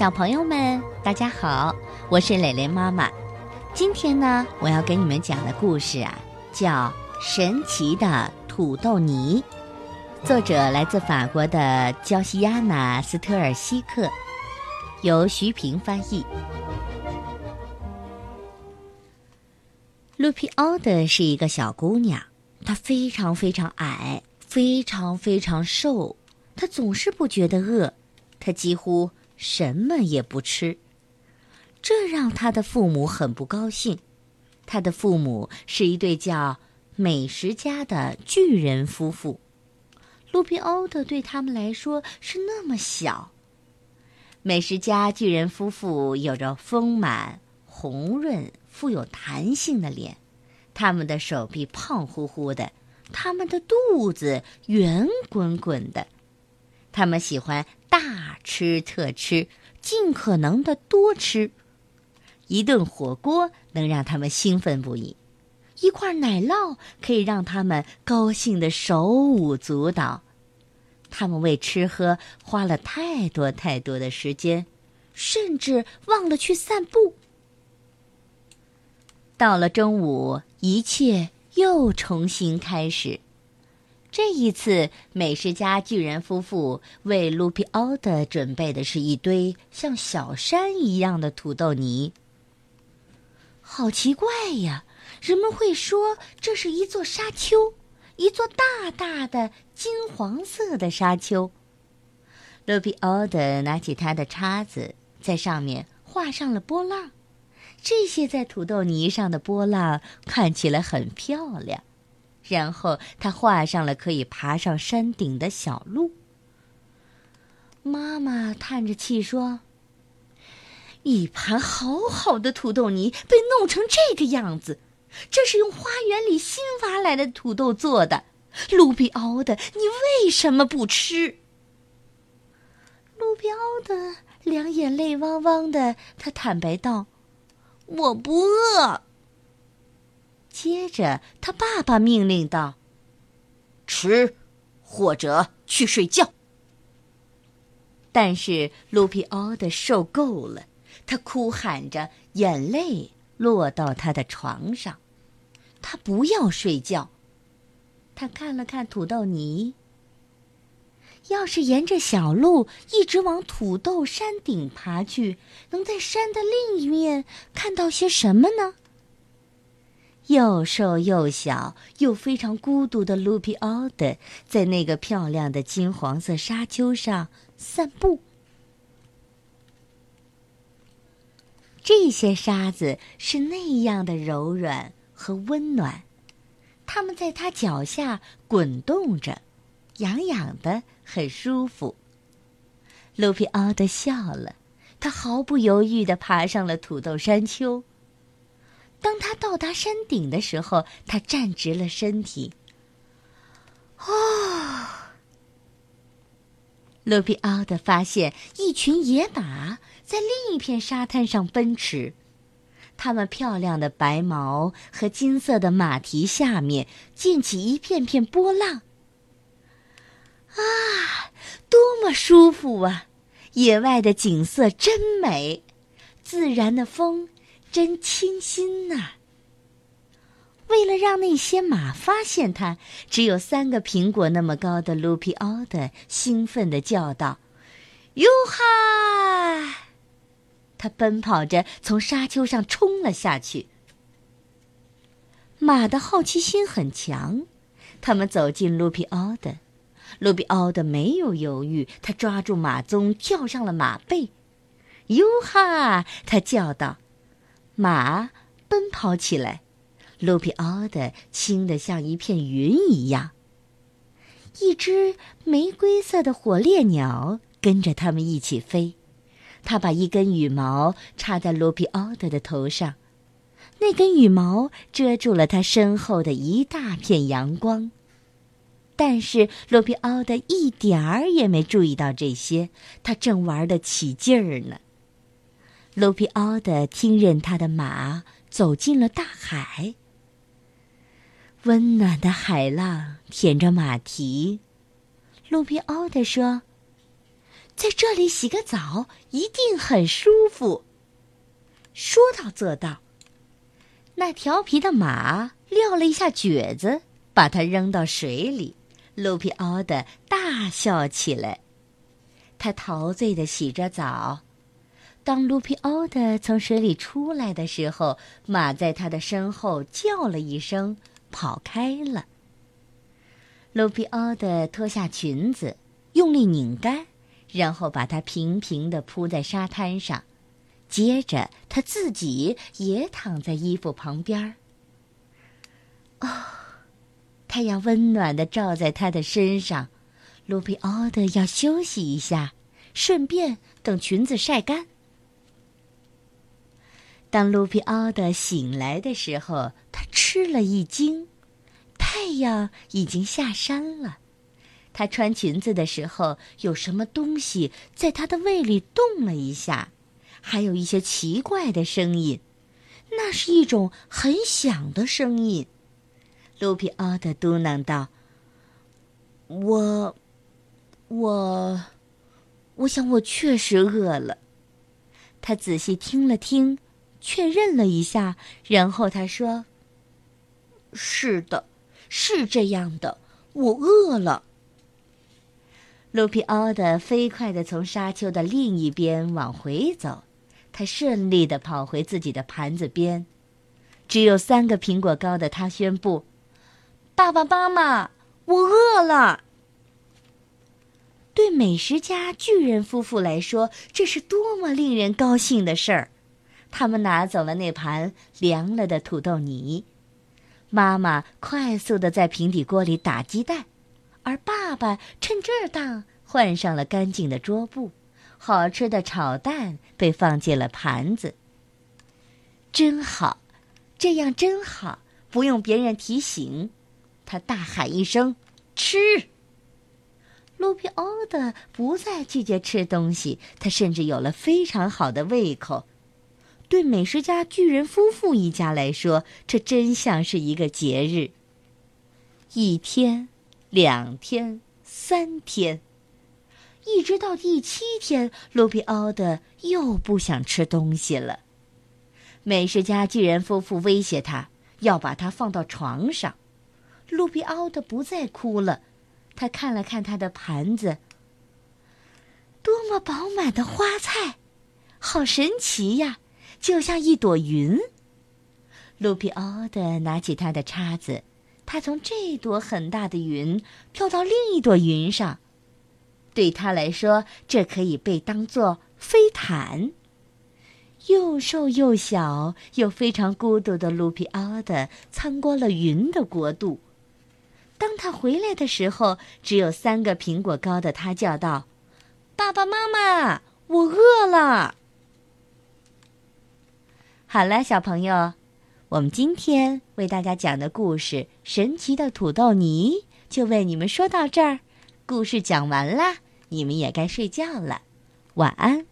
小朋友们，大家好，我是蕾蕾妈妈。今天呢，我要给你们讲的故事啊，叫《神奇的土豆泥》，作者来自法国的焦西亚娜·斯特尔西克，由徐平翻译。露皮奥德是一个小姑娘，她非常非常矮，非常非常瘦，她总是不觉得饿，她几乎。什么也不吃，这让他的父母很不高兴。他的父母是一对叫美食家的巨人夫妇，卢比欧德对他们来说是那么小。美食家巨人夫妇有着丰满、红润、富有弹性的脸，他们的手臂胖乎乎的，他们的肚子圆滚滚的。他们喜欢大吃特吃，尽可能的多吃。一顿火锅能让他们兴奋不已，一块奶酪可以让他们高兴的手舞足蹈。他们为吃喝花了太多太多的时间，甚至忘了去散步。到了中午，一切又重新开始。这一次，美食家巨人夫妇为卢皮奥德准备的是一堆像小山一样的土豆泥。好奇怪呀！人们会说这是一座沙丘，一座大大的金黄色的沙丘。卢皮奥德拿起他的叉子，在上面画上了波浪。这些在土豆泥上的波浪看起来很漂亮。然后他画上了可以爬上山顶的小路。妈妈叹着气说：“一盘好好的土豆泥被弄成这个样子，这是用花园里新挖来的土豆做的。卢比奥的，你为什么不吃？”卢比奥的两眼泪汪汪的，他坦白道：“我不饿。”接着，他爸爸命令道：“吃，或者去睡觉。”但是卢皮奥的受够了，他哭喊着，眼泪落到他的床上。他不要睡觉。他看了看土豆泥。要是沿着小路一直往土豆山顶爬去，能在山的另一面看到些什么呢？又瘦又小又非常孤独的卢皮奥德，在那个漂亮的金黄色沙丘上散步。这些沙子是那样的柔软和温暖，它们在他脚下滚动着，痒痒的，很舒服。卢皮奥德笑了，他毫不犹豫地爬上了土豆山丘。当他到达山顶的时候，他站直了身体。哦，卢比奥德发现一群野马在另一片沙滩上奔驰，它们漂亮的白毛和金色的马蹄下面溅起一片片波浪。啊，多么舒服啊！野外的景色真美，自然的风。真清新呐！为了让那些马发现他，只有三个苹果那么高的卢皮奥德兴奋地叫道：“哟哈！”他奔跑着从沙丘上冲了下去。马的好奇心很强，他们走进卢皮奥德，卢皮奥德没有犹豫，他抓住马鬃，跳上了马背。“哟哈！”他叫道。马奔跑起来，卢皮奥德轻得像一片云一样。一只玫瑰色的火烈鸟跟着他们一起飞，它把一根羽毛插在卢皮奥德的头上，那根羽毛遮住了他身后的一大片阳光。但是罗皮奥德一点儿也没注意到这些，他正玩得起劲儿呢。卢皮奥德听任他的马走进了大海。温暖的海浪舔着马蹄。卢皮奥德说：“在这里洗个澡一定很舒服。”说到做到。那调皮的马撂了一下蹶子，把它扔到水里。卢皮奥德大笑起来，他陶醉的洗着澡。当卢皮奥德从水里出来的时候，马在他的身后叫了一声，跑开了。卢皮奥德脱下裙子，用力拧干，然后把它平平的铺在沙滩上，接着他自己也躺在衣服旁边儿。哦，太阳温暖的照在他的身上，卢皮奥德要休息一下，顺便等裙子晒干。当卢皮奥德醒来的时候，他吃了一惊，太阳已经下山了。他穿裙子的时候，有什么东西在他的胃里动了一下，还有一些奇怪的声音，那是一种很响的声音。卢皮奥德嘟囔道：“我，我，我想我确实饿了。”他仔细听了听。确认了一下，然后他说：“是的，是这样的，我饿了。”卢皮奥德飞快地从沙丘的另一边往回走，他顺利地跑回自己的盘子边。只有三个苹果高的他宣布：“爸爸妈妈，我饿了。”对美食家巨人夫妇来说，这是多么令人高兴的事儿！他们拿走了那盘凉了的土豆泥，妈妈快速的在平底锅里打鸡蛋，而爸爸趁这当换上了干净的桌布，好吃的炒蛋被放进了盘子。真好，这样真好，不用别人提醒。他大喊一声：“吃！”卢皮欧的不再拒绝吃东西，他甚至有了非常好的胃口。对美食家巨人夫妇一家来说，这真像是一个节日。一天，两天，三天，一直到第七天，卢比奥德又不想吃东西了。美食家巨人夫妇威胁他要把他放到床上。卢比奥德不再哭了，他看了看他的盘子，多么饱满的花菜，好神奇呀！就像一朵云，卢皮奥德拿起他的叉子，他从这朵很大的云跳到另一朵云上。对他来说，这可以被当作飞毯。又瘦又小又非常孤独的卢皮奥德参观了云的国度。当他回来的时候，只有三个苹果高的他叫道：“爸爸妈妈，我饿了。”好了，小朋友，我们今天为大家讲的故事《神奇的土豆泥》就为你们说到这儿。故事讲完啦，你们也该睡觉了，晚安。